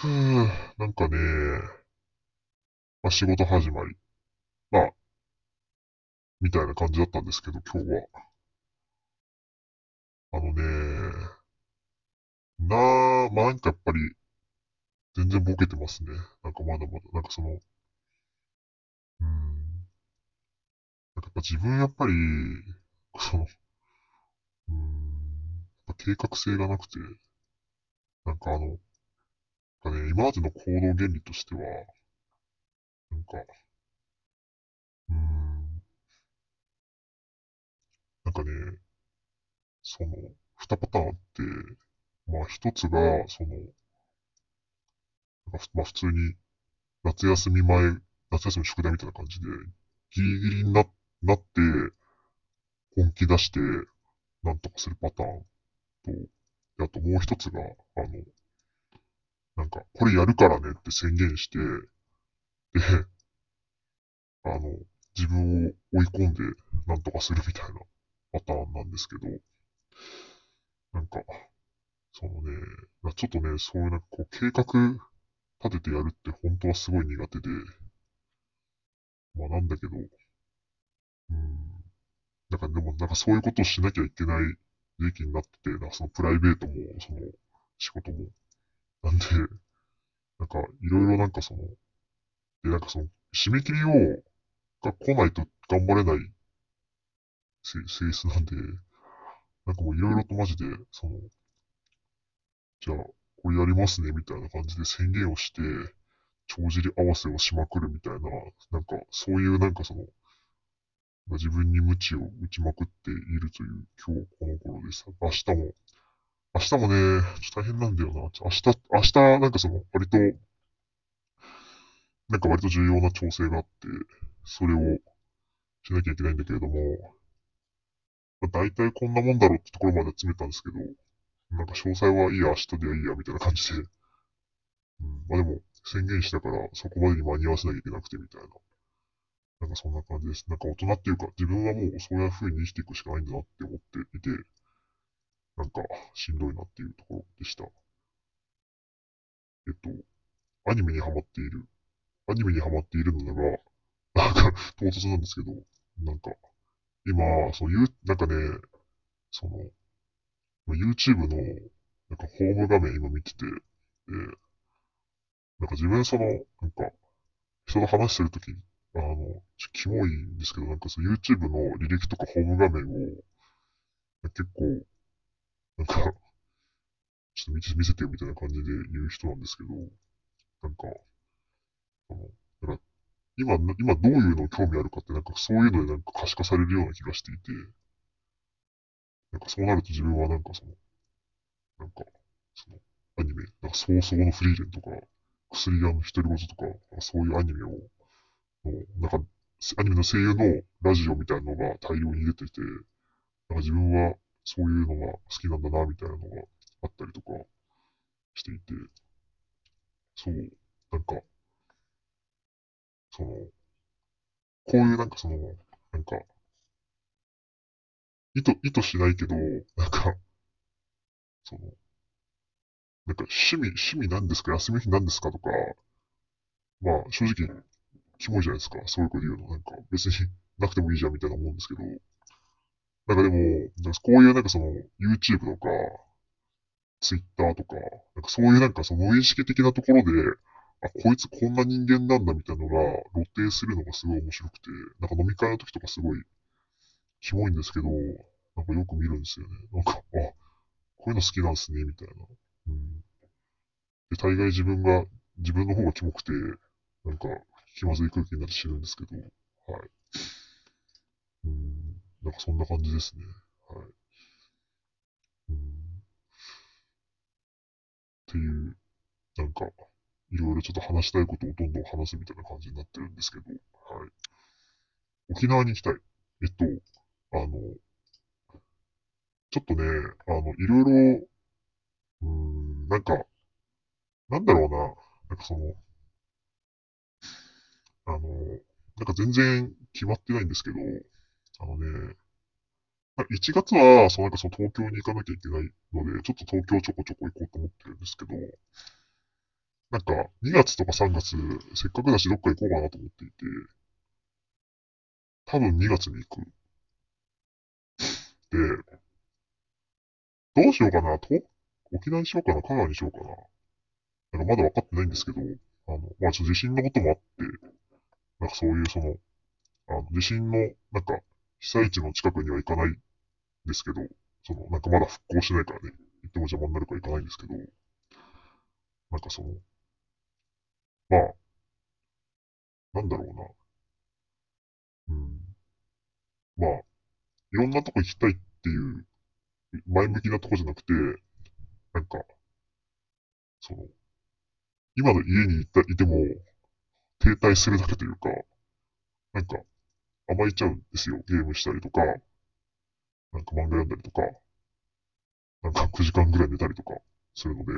ふぅ、なんかね、まあ、仕事始まり。まあ、みたいな感じだったんですけど、今日は。あのね、なあ、まあなんかやっぱり、全然ボケてますね。なんかまだまだ、なんかその、うん、なんかやっぱ自分やっぱり、その、うん、やっぱ計画性がなくて、なんかあの、なんかね、今までの行動原理としては、なんか、うーん、なんかね、その、二パターンあって、まあ一つが、その、なんかまあ普通に夏休み前、夏休み宿題みたいな感じで、ギリギリにな、なって、本気出して、なんとかするパターンと、あともう一つが、あの、なんか、これやるからねって宣言して、で、あの、自分を追い込んで、なんとかするみたいなパターンなんですけど、なんか、そのね、ちょっとね、そういうなんかこう計画立ててやるって本当はすごい苦手で、まあなんだけど、うん、なんかでもなんかそういうことをしなきゃいけない時期になってて、なんかそのプライベートも、その仕事も。なんで、なんかいろいろなんかその、でなんかその締め切りを、が来ないと頑張れない性質なんで、なんかもういろいろとマジで、その、じゃあ、これやりますね、みたいな感じで宣言をして、帳尻合わせをしまくるみたいな、なんか、そういうなんかその、自分に鞭を打ちまくっているという今日この頃です。明日も、明日もね、ちょっと大変なんだよな。明日、明日、なんかその、割と、なんか割と重要な調整があって、それをしなきゃいけないんだけれども、まあ、大体こんなもんだろうってところまで詰めたんですけど、なんか詳細はいいや、明日ではいいや、みたいな感じで。うん、まあでも、宣言したから、そこまでに間に合わせなきゃいけなくて、みたいな。なんかそんな感じです。なんか大人っていうか、自分はもうそういう風に生きていくしかないんだなって思っていて、なんかしんどいなっていうところでした。えっと、アニメにハマっている。アニメにハマっているのだが、なんか唐突なんですけど、なんか、今、そういう、なんかね、その、YouTube の、なんかホーム画面今見てて、で、なんか自分その、なんか、人と話してるとき、あの、キモいんですけど、なんかその YouTube の履歴とかホーム画面を、結構、なんか、ちょっと見せ見せてよみたいな感じで言う人なんですけど、なんか、あの、なんか今、今どういうのを興味あるかって、なんかそういうのでなんか可視化されるような気がしていて、なんかそうなると自分はなんかその、なんか、その、アニメ、なんか早々のフリーレンとか、薬屋の独り言とか、そういうアニメを、のなんか、アニメの声優のラジオみたいなのが大量に出てて、なんか自分はそういうのが好きなんだな、みたいなのがあったりとかしていて、そう、なんか、その、こういうなんかその、なんか、意図、意図しないけど、なんか、その、なんか趣味、趣味なんですか？休み日なんですか？とか、まあ正直、キモいじゃないですか。そういうこと言うの。なんか別になくてもいいじゃんみたいな思うんですけど、なんかでも、なんかこういうなんかその YouTube とか、Twitter とか、なんかそういうなんかその無意識的なところで、あ、こいつこんな人間なんだみたいなのが露呈するのがすごい面白くて、なんか飲み会の時とかすごいキモいんですけど、なんかよく見るんですよね。なんか、あ、こういうの好きなんすね、みたいな。うん。で、大概自分が、自分の方がキモくて、なんか、気まずい空気になって死ぬんですけど、はい。なんかそんな感じですね。はい。うん。っていう、なんか、いろいろちょっと話したいことをどんどん話すみたいな感じになってるんですけど、はい。沖縄に行きたい。えっと、あの、ちょっとね、あの、いろいろ、うん、なんか、なんだろうな、なんかその、あの、なんか全然決まってないんですけど、あのね、1月は、そのなんかその東京に行かなきゃいけないので、ちょっと東京ちょこちょこ行こうと思ってるんですけど、なんか、2月とか3月、せっかくだしどっか行こうかなと思っていて、多分2月に行く。で、どうしようかなと沖縄にしようかな香川にしようかななんかまだ分かってないんですけど、あの、まあ、ちょっと地震のこともあって、なんかそういうその、あの、地震の、なんか、被災地の近くには行かないですけど、その、なんかまだ復興しないからね、行っても邪魔になるから行かないんですけど、なんかその、まあ、なんだろうな。うん。まあ、いろんなとこ行きたいっていう前向きなとこじゃなくて、なんか、その、今の家にいたいても、停滞するだけというか、なんか、甘えちゃうんですよ。ゲームしたりとか、なんか漫画読んだりとか、なんか9時間ぐらい寝たりとかするので、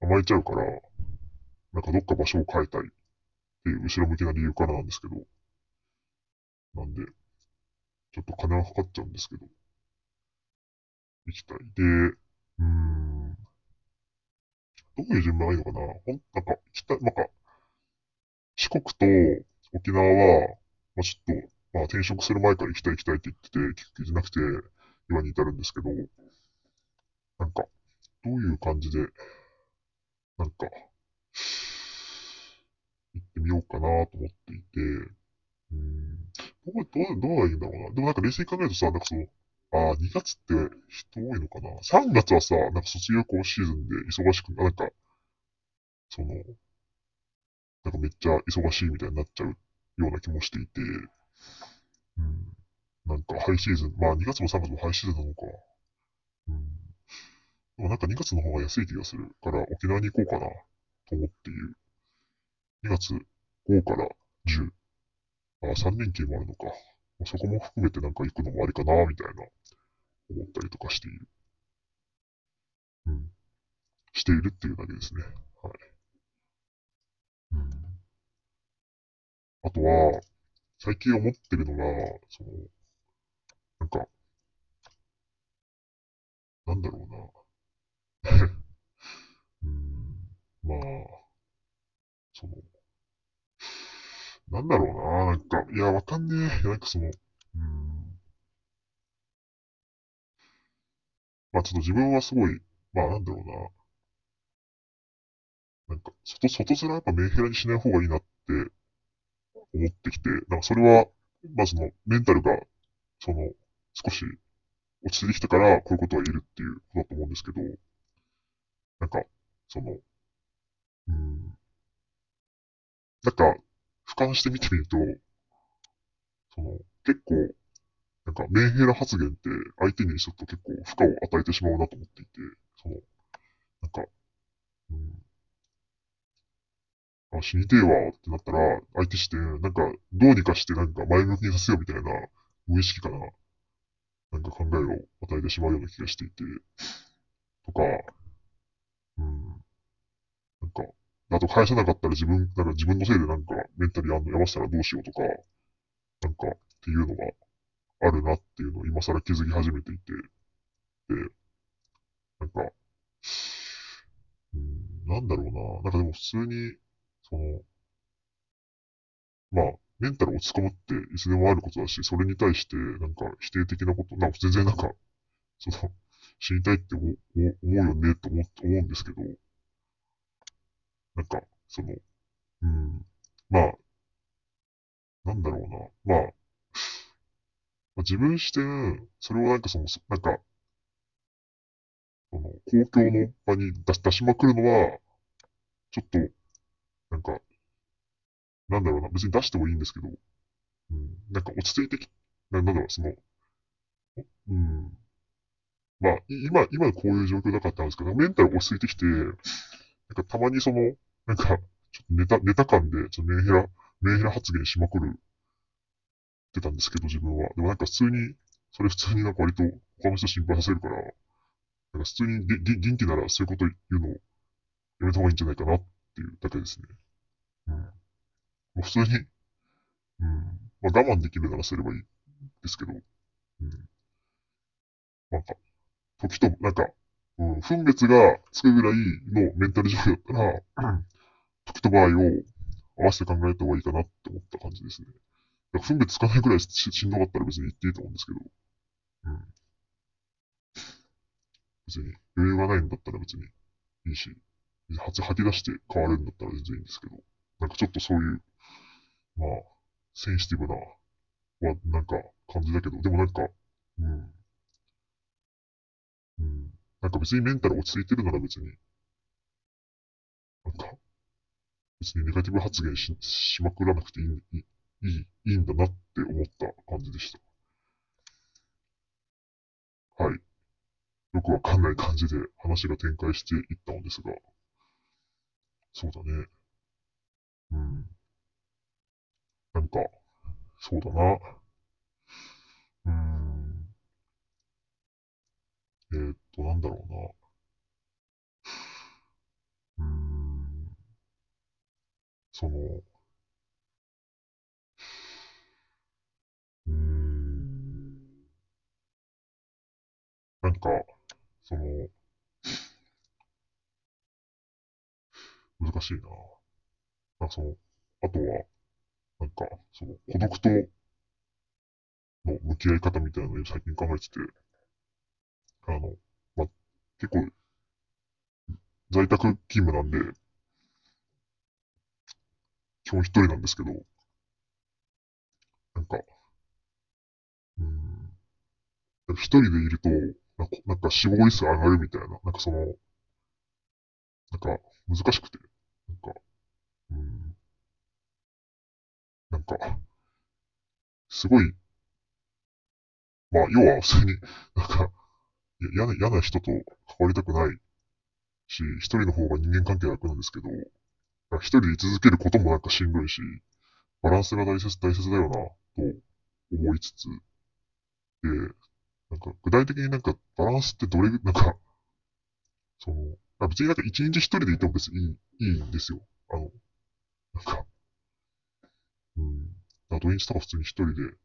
甘えちゃうから、なんかどっか場所を変えたいっていう後ろ向きな理由からなんですけど、なんで、ちょっと金はかかっちゃうんですけど、行きたい。で、うーん、どういう順番がいいのかな？ほん、なんか、行きたい、なんか、四国と沖縄は、まあ、ちょっと、まあ、転職する前から行きたい行きたいって言ってて、結局行けなくて、今に至るんですけど、なんか、どういう感じで、なんか、行ってみようかなと思っていて、うん、どう、どう、どうがいいんだろうな。でもなんか冷静に考えるとさ、なんかその、ああ、2月って人多いのかな ?3 月はさ、なんか卒業校シーズンで忙しく、なんか、その、なんかめっちゃ忙しいみたいになっちゃうような気もしていて、うん。なんかハイシーズン、まあ2月も3月もハイシーズンなのか。うん。でもなんか2月の方が安い気がするから沖縄に行こうかなと思っている。2月5から10。ああ、3連休もあるのか。そこも含めてなんか行くのもありかな、みたいな、思ったりとかしている。うん。しているっていうだけですね。はい。うん。あとは、最近思ってるのが、その、なんか、なんだろうな。うん。まあ、その、なんだろうな。なんか、いや、わかんねえ。なんかその、うん。まあちょっと自分はすごい、まあなんだろうな。なんか、外、外面やっぱメンヘラにしない方がいいなって思ってきて、なんかそれは、まあその、メンタルが、その、少し落ち着いてきたから、こういうことは言えるっていうことだと思うんですけど、なんか、その、うん、なんか、俯瞰して見てみると、その、結構、なんか、メンヘラ発言って相手にすると結構負荷を与えてしまうなと思っていて、その、なんか、うん、あ、死にてえわってなったら、相手して、なんか、どうにかしてなんか前向きにさせようみたいな無意識から、なんか考えを与えてしまうような気がしていて、とか、うん、なんか、あと返さなかったら自分、なんか自分のせいでなんかメンタルやんのやましたらどうしようとか、なんかっていうのがあるなっていうのを今更気づき始めていて、で、なんか、うん、なんだろうな。なんかでも普通に、その、まあ、メンタル落ち込むっていつでもあることだし、それに対してなんか否定的なこと、なんか全然なんか、その、死にたいって思うよねって思思うんですけど、なんか、その、うん、まあ、なんだろうな。まあ、まあ、自分視点、それをなんかその、なんか、その、公共の場に出しまくるのは、ちょっと、なんか、なんだろうな、別に出してもいいんですけど、うん、なんか落ち着いてき、ななんだろう、その、うん、まあ、今、今こういう状況だかたんですけど、メンタル落ち着いてきて、なんかたまにその、なんか、ちょっとネタ、ネタ感で、ちょっとメンヘラ、メンヘラ発言しまくるってたんですけど、自分は。でもなんか普通に、それ普通になんか割と他の人心配させるから、なんか普通にげ元気ならそういうこと言うのをやめた方がいいんじゃないかなっていうだけですね。うん。もう普通に、うん。まあ我慢できるならすればいいですけど、うん。なんか、時と、なんか、うん、分別がつくぐらいのメンタル状況だったら、時と場合を合わせて考えた方がいいかなって思った感じですね。だから分別つかないぐらいししんどかったら別に言っていいと思うんですけど、うん。別に余裕がないんだったら別にいいし、吐き出して変わるんだったら全然いいんですけど、なんかちょっとそういう、まあ、センシティブな、は、なんか感じだけど、でもなんか、うん。うん。なんか別にメンタル落ち着いてるなら別に、なんか、別にネガティブ発言ししまくらなくていい、いい、いいんだなって思った感じでした。はい。よくわかんない感じで話が展開していったのですが、そうだね。うん。なんか、そうだな。うん。えー、っと、なんだろうな。うん。その、うん。なんか、その、難しいな。なんかその、あとは、なんか、その、孤独との向き合い方みたいなのを最近考えてて、あの、ま、結構、在宅勤務なんで、基本一人なんですけど、なんか、うん、一人でいると、なんか死亡率上がるみたいな、なんかその、なんか難しくて、なんか、うん、なんか、すごい、まあ、要は普通に、なんか、嫌な、嫌な人と関わりたくないし、一人の方が人間関係楽なんですけど、一人で居続けることもなんかしんどいし、バランスが大切、大切だよな、と思いつつ、で、なんか具体的になんかバランスってどれ、なんか、その、あ別になんか一日一人でいても別にいいいいんですよ。あの、なんか、土日とか普通に一人で、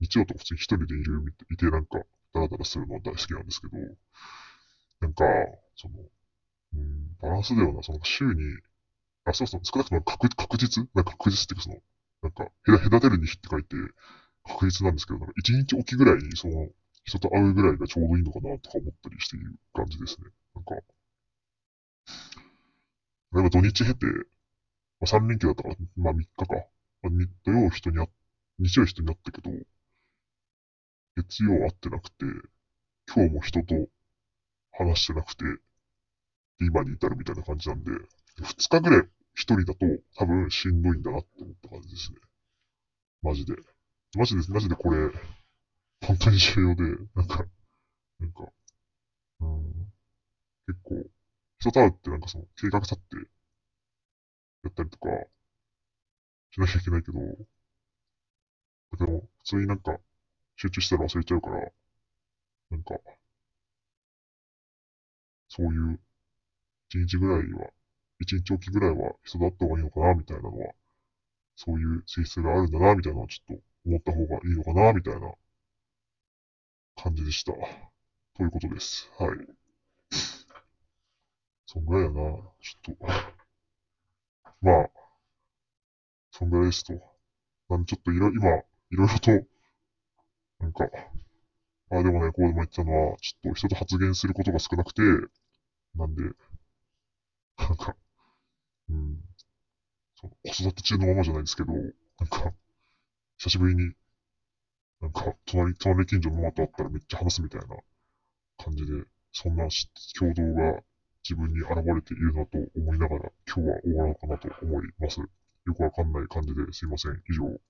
日曜とか普通に一人でいる、いてなんか、ダラダラするのは大好きなんですけど、なんか、その、うん、バランスだよな、その週に、あ、そうそう、少なくとも確確実なんか確実っていうかその、なんか、隔てるに日って書いて、確実なんですけど、なんか一日おきぐらいに、その、人と会うぐらいがちょうどいいのかなとか思ったりしている感じですね。なんか、例えば土日経て、まあ、3連休だったから、まあ3日か。まあ、土曜人に会っ、日曜人に会ったけど、月曜会ってなくて、今日も人と話してなくて、今に至るみたいな感じなんで、2日ぐらい一人だと多分しんどいんだなって思った感じですね。マジで。マジで、マジでこれ、本当に重要で、なんか、なんか、うん、結構、人と会うってなんかその計画立ってやったりとかしなきゃいけないけど、だけど、普通になんか集中したら忘れちゃうから、なんか、そういう一日ぐらいは、一日おきぐらいは人と会った方がいいのかな、みたいなのは、そういう性質があるんだな、みたいなのはちょっと思った方がいいのかな、みたいな感じでした。ということです。はい。そんぐらいやな。ちょっと。まあ、そんぐらいですと。なんでちょっといろ、今、いろいろと、なんか、ああでもね、こうでも言ったのは、ちょっと人と発言することが少なくて、なんで、なんか、うん、その子育て中のままじゃないですけど、なんか、久しぶりに、なんか、隣、隣近所のママと会ったらめっちゃ話すみたいな感じで、そんな共同が自分に現れているなと思いながら、今日は終わろうかなと思います。よくわかんない感じですいません。以上。